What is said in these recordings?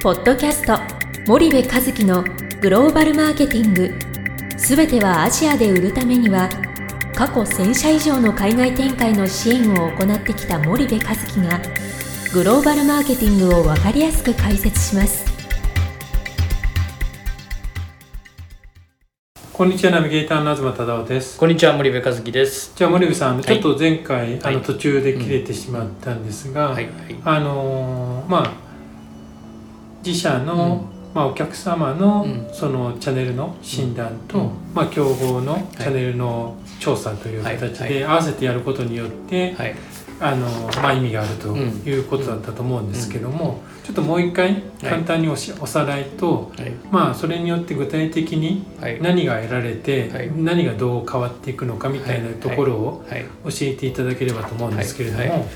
ポッドキャスト森部和樹のグローバルマーケティング。すべてはアジアで売るためには過去1000社以上の海外展開の支援を行ってきた森部和樹がグローバルマーケティングを分かりやすく解説します。こんにちはナビゲーターの東忠夫です。こんにちは森部和樹です。じゃあ森部さん、ちょっと前回、はい。あの途中で切れてしまったんですが、はいはい。あのーまあ自社の、まあ、お客様の、うん。そのチャンネルの診断と、うん。まあ、競合のチャンネルの調査という形はい。で合わせてやることによって、はい。あのまあ、意味があるということだったと思うんですけども、ちょっともう一回簡単におし、おさらいと、はい。まあ、それによって具体的にはい。何が得られて、はい。何がどう変わっていくのかみたいなところをはい。教えていただければと思うんですけれども、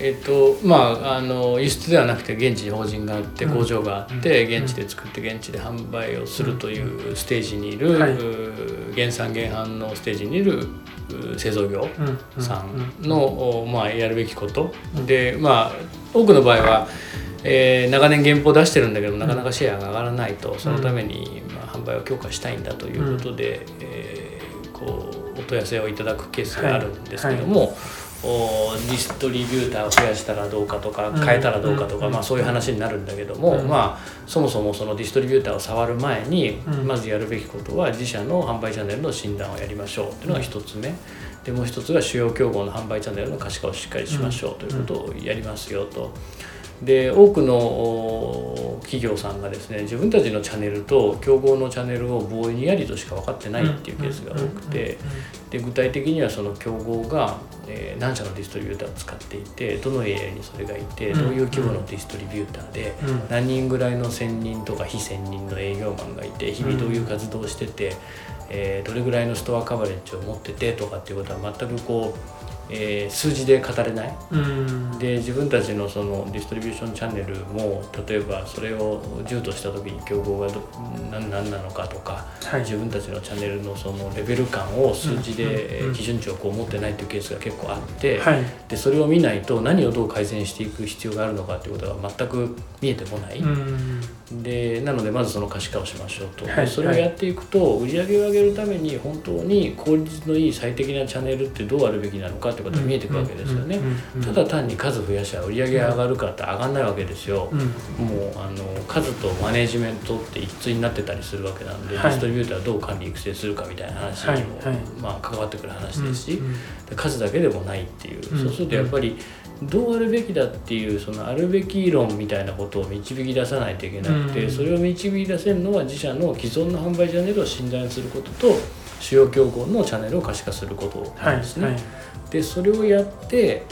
えっとまああの輸出ではなくて現地に法人があってうん。工場があって、うん。現地で作って現地で販売をするというステージにいる、原産原販のステージにいる製造業さうん。んの、おまあ、やるべきこと、うん。でまあ多くの場合は、えー長年原稿を出してるんだけどなかなかシェアが上がらないとそのために、まあ、販売を強化したいんだということで、えーこうお問い合わせをいただくケースがあるんですけども。おディストリビューターを増やしたらどうかとかうん。変えたらどうかとか、うん。まあ、そういう話になるんだけども、うん。まあ、そもそもそのディストリビューターを触る前に、うん。まずやるべきことは自社の販売チャンネルの診断をやりましょうっていうのが一つ目。でもう一つが主要競合の販売チャンネルの可視化をしっかりしましょうということをやりますよと。で多くのお企業さんがですね自分たちのチャンネルと競合のチャンネルをぼんやりとしか分かってないっていうケースが多くてで具体的にはその競合が、えー何社のディストリビューターを使っていてどのエリアにそれがいてうんどういう規模のディストリビューターで何人ぐらいの1,000人とか非1,000人の営業マンがいて日々どういう活動をしてて、えーどれぐらいのストアカバレッジを持っててとかっていうことは全くこう、えー数字で語れない。うん。で自分たちのそのディストリビューションチャンネルも例えばそれを10とした時に競合がど何何なのかとか、はい。自分たちのチャンネルのそのレベル感を数字で基準値をこう持ってないっていうケースが結構あって、はい。でそれを見ないと何をどう改善していく必要があるのかっていうことが全く見えてこない。うんでなのでまずその可視化をしましょうと、はい。それをやっていくと売り上げを上げるために本当に効率のいい最適なチャンネルってどうあるべきなのかってことが見えてくるわけですよね。うんうんうんただ単に数増やしゃ売り上げが上がるかって上がんないわけですよ。うんもうあの数とマネジメントって一対になってたりするわけなんで、はい。ディストリビューターをどう管理育成するかみたいな話にも、はいはい。まあ、関わってくる話ですし、うんで数だけでもないっていう、うんそうするとやっぱりどうあるべきだっていうそのあるべき論みたいなことを導き出さないといけなくて、うんそれを導き出せるのは自社の既存の販売チャンネルを診断することと主要競合のチャンネルを可視化することはないんですね。はいでそれをやって、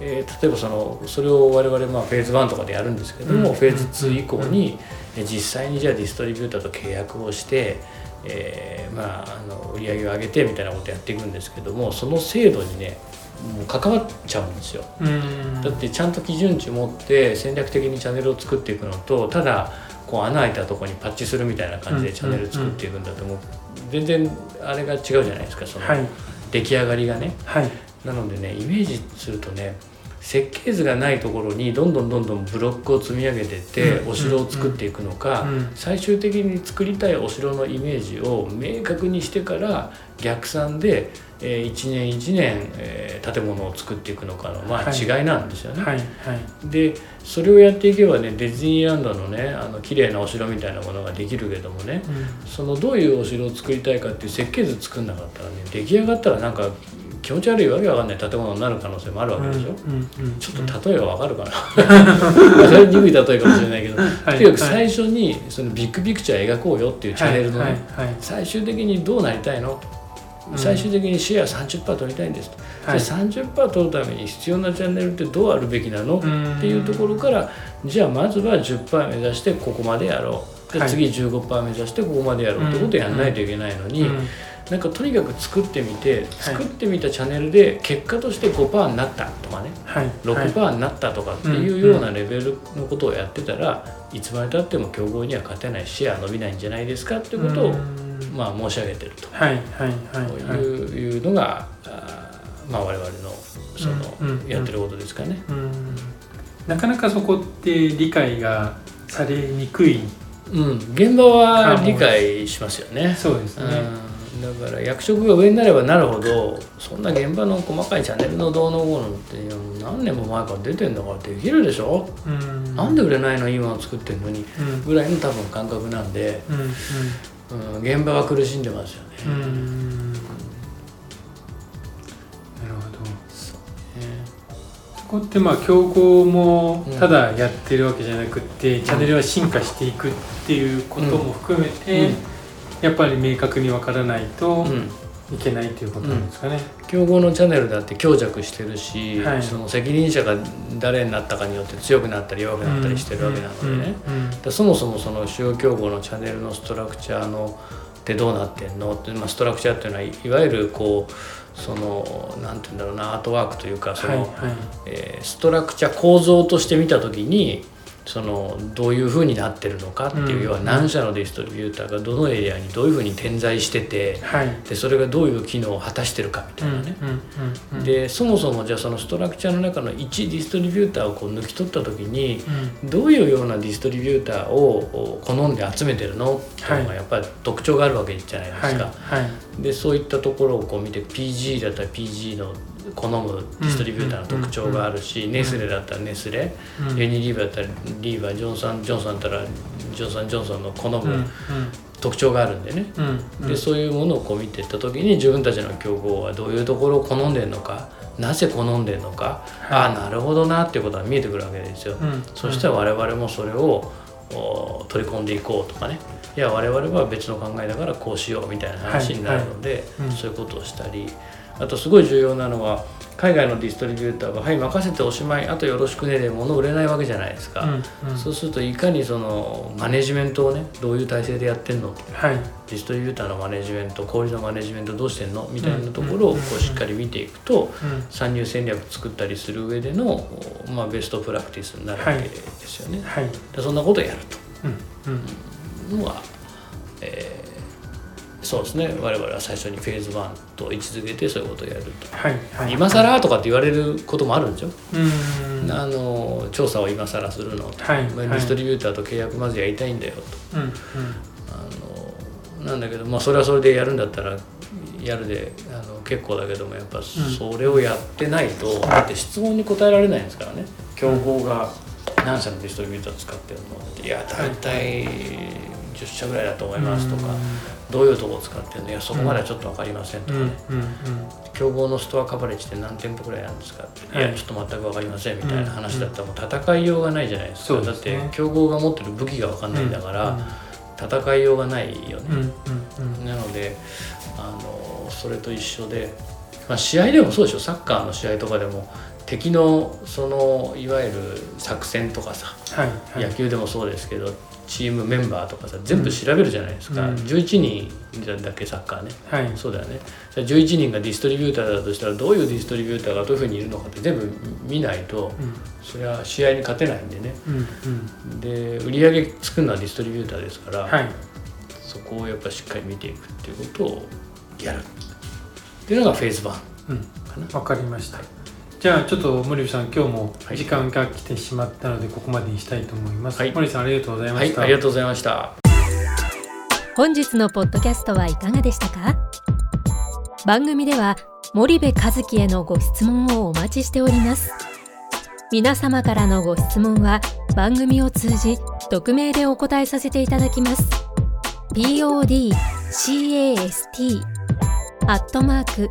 えー例えばそのそれを我々まあフェーズ1とかでやるんですけども、うん。フェーズ2以降に、え実際にじゃあディストリビューターと契約をして、えーまあ、あの売り上げを上げてみたいなことをやっていくんですけどもその制度にねもう関わっちゃうんですよ。うん。だってちゃんと基準値持って戦略的にチャンネルを作っていくのとただこう穴開いたところにパッチするみたいな感じでチャンネル作っていくんだともう。全然あれが違うじゃないですかそのはい。出来上がりがね。はいなのでねイメージするとね設計図がないところにどんどんどんどんブロックを積み上げてってうん。お城を作っていくのか、うん。最終的に作りたいお城のイメージを明確にしてから逆算で、えー一年一年、えー建物を作っていくのかの、まあ、はい。違いなんですよね。はい。はい。でそれをやっていけばねディズニーランドのねあの綺麗なお城みたいなものができるけどもねそのどういうお城を作りたいかっていう設計図作んなかったらね出来上がったらなんか気持ち悪いわけわかんない。建物になる可能性もあるわけでしょ、うんうんちょっと例えがわかるかな。それ鈍い例えかもしれないけど、はい。とにかく最初にそのビッグピクチャー描こうよっていうチャンネルのね、はい。はい。最終的にどうなりたいの？うん。最終的にシェア30%取りたいんですと、はい。じゃあ30%取るために必要なチャンネルってどうあるべきなの、うん。っていうところからじゃあまずは10%目指してここまでやろう。ではい。次15%目指してここまでやろうってことをやらないといけないのに、うんなんかとにかく作ってみて作ってみたチャンネルで結果として5%になったとかね。はい。6%になったとかっていうようなレベルのことをやってたらいつまでたっても競合には勝てないシェア伸びないんじゃないですかっていうことをうん。まあ申し上げてると。はいはいはい。うのが、あーまあ、我々のその、やってることですかね。うん。なかなかそこって理解がされにくい。うん、現場は理解しますよね。そうですね、うん、だから役職が上になればなるほどそんな現場の細かいチャンネルのどうのこうのって何年も前から出てんだからできるでしょ、うん。なんで売れないのいいもの作ってんのにうん。ぐらいの多分感覚なんで、うん。うん、現場は苦しんでますよね。うん。うんなるほど。ね。そこってまあ競合もうん。ただやってるわけじゃなくって、チャンネルは進化していくっていうことも含めて、うんやっぱり明確に分からないとうん。いけないということなんですかね。競合のチャンネルだって強弱してるし、はい。その責任者が誰になったかによって強くなったり弱くなったりしてるわけなのでね、そもそもその主要競合のチャンネルのストラクチャーのってどうなってんの？って、まあ、ストラクチャーっていうのはいいわゆるこうそのなんて言うんだろうなアートワークというかその、はいはい。えーストラクチャー構造として見た時にそのどういうふうになってるのかっていう、うん要は何社のディストリビューターがどのエリアにどういうふうに点在しててはい。でそれがどういう機能を果たしてるかみたいなね。でそもそもじゃあそのストラクチャーの中の1ディストリビューターをこう抜き取った時にうん。どういうようなディストリビューターを好んで集めてるの？っていうのがやっぱり特徴があるわけじゃないですか。でそういったところをこう見て PG だったら PG の好むディストリビューターの特徴があるし、ネスレだったらネスレ、うん。ユニリーバーだったらリーバージョンソン・ジョンソンだったらジョンソン・ジョンソンの好うんむ特徴があるんでね、でそういうものをこう見ていった時に自分たちの競合はどういうところを好んでるのかなぜ好んでるのか、はい。ああなるほどなっていうことが見えてくるわけですよ。うん。そしたら我々もそれをお取り込んでいこうとかね。いや我々は別の考えだからこうしようみたいな話になるので、そういうことをしたりあとすごい重要なのは海外のディストリビューターが「はい任せておしまいあとよろしくね」で物売れないわけじゃないですか、うんうん。そうするといかにそのマネジメントをねどういう体制でやってんの？はい。ディストリビューターのマネジメント小売りのマネジメントどうしてんの？みたいなところをこうしっかり見ていくとうん。参入戦略作ったりする上での、まあ、ベストプラクティスになるわけですよね。はい。でそんなことをやるうん。うん。のは、えーそうですね。我々は最初にフェーズ1と位置づけてそういうことをやると。はいはい。今更とかって言われることもあるんですよ。うん。あの調査を今更するの。と、はい。まあディストリビューターと契約まずやりたいんだよと。うんうん。あのなんだけど、まあ、それはそれでやるんだったらやるであの結構だけどもやっぱそれをやってないと、だって質問に答えられないんですからね。競合が何社のディストリビューター使ってるのって。いや大体10社ぐらいだと思いますとか、どういうとこ使ってるの？いやそこまではちょっと分かりませんとうんかね、うん。競合のストアカバレッジって何店舗ぐらいなんですかって、はい。い、やちょっと全く分かりませんみたいな話だったらもう戦いようがないじゃないですか、だって競合が持ってる武器が分かんないんだから、戦いようがないよね、なのであのそれと一緒で、まあ、試合でもそうでしょ。サッカーの試合とかでも敵のそのいわゆる作戦とかさ、はいはい。野球でもそうですけどチームメンバーとかさ全部調べるじゃないですか、うん。11人だっけサッカーね。はい。そうだよね。じゃあ11人がディストリビューターだとしたらどういうディストリビューターがどういうふうにいるのかって全部見ないとうん。それは試合に勝てないんでね。うんうん。で売り上げ作るのはディストリビューターですから、はい。そこをやっぱしっかり見ていくっていうことをやる。っていうのがフェーズ1うんかな。わかりましたじゃあちょっと森部さん今日もはい。時間が来てしまったのでここまでにしたいと思います、はい。森さんありがとうございまはい、した、ありがとうございました。本日のポッドキャストはいかがでしたか？番組では森部和樹へのご質問をお待ちしております。皆様からのご質問は番組を通じ匿名でお答えさせていただきます。podcast アットマーク